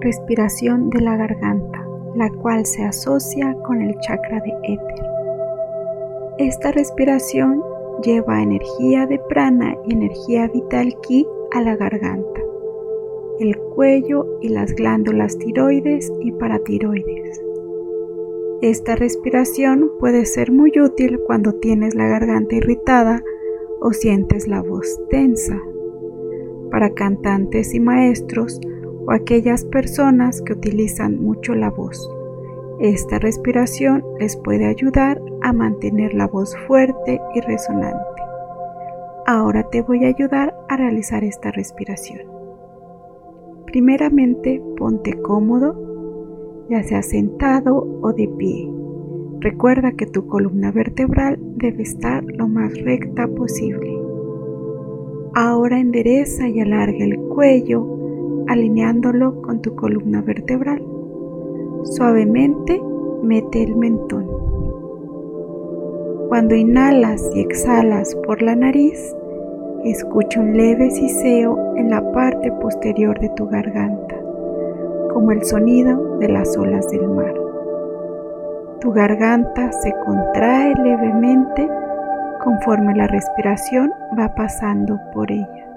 respiración de la garganta, la cual se asocia con el chakra de éter. Esta respiración lleva energía de prana y energía vital ki a la garganta, el cuello y las glándulas tiroides y paratiroides. Esta respiración puede ser muy útil cuando tienes la garganta irritada o sientes la voz tensa. Para cantantes y maestros o aquellas personas que utilizan mucho la voz. Esta respiración les puede ayudar a mantener la voz fuerte y resonante. Ahora te voy a ayudar a realizar esta respiración. Primeramente, ponte cómodo, ya sea sentado o de pie. Recuerda que tu columna vertebral debe estar lo más recta posible. Ahora endereza y alarga el cuello, alineándolo con tu columna vertebral. Suavemente mete el mentón. Cuando inhalas y exhalas por la nariz, escucha un leve siseo en la parte posterior de tu garganta, como el sonido de las olas del mar. Tu garganta se contrae levemente conforme la respiración va pasando por ella.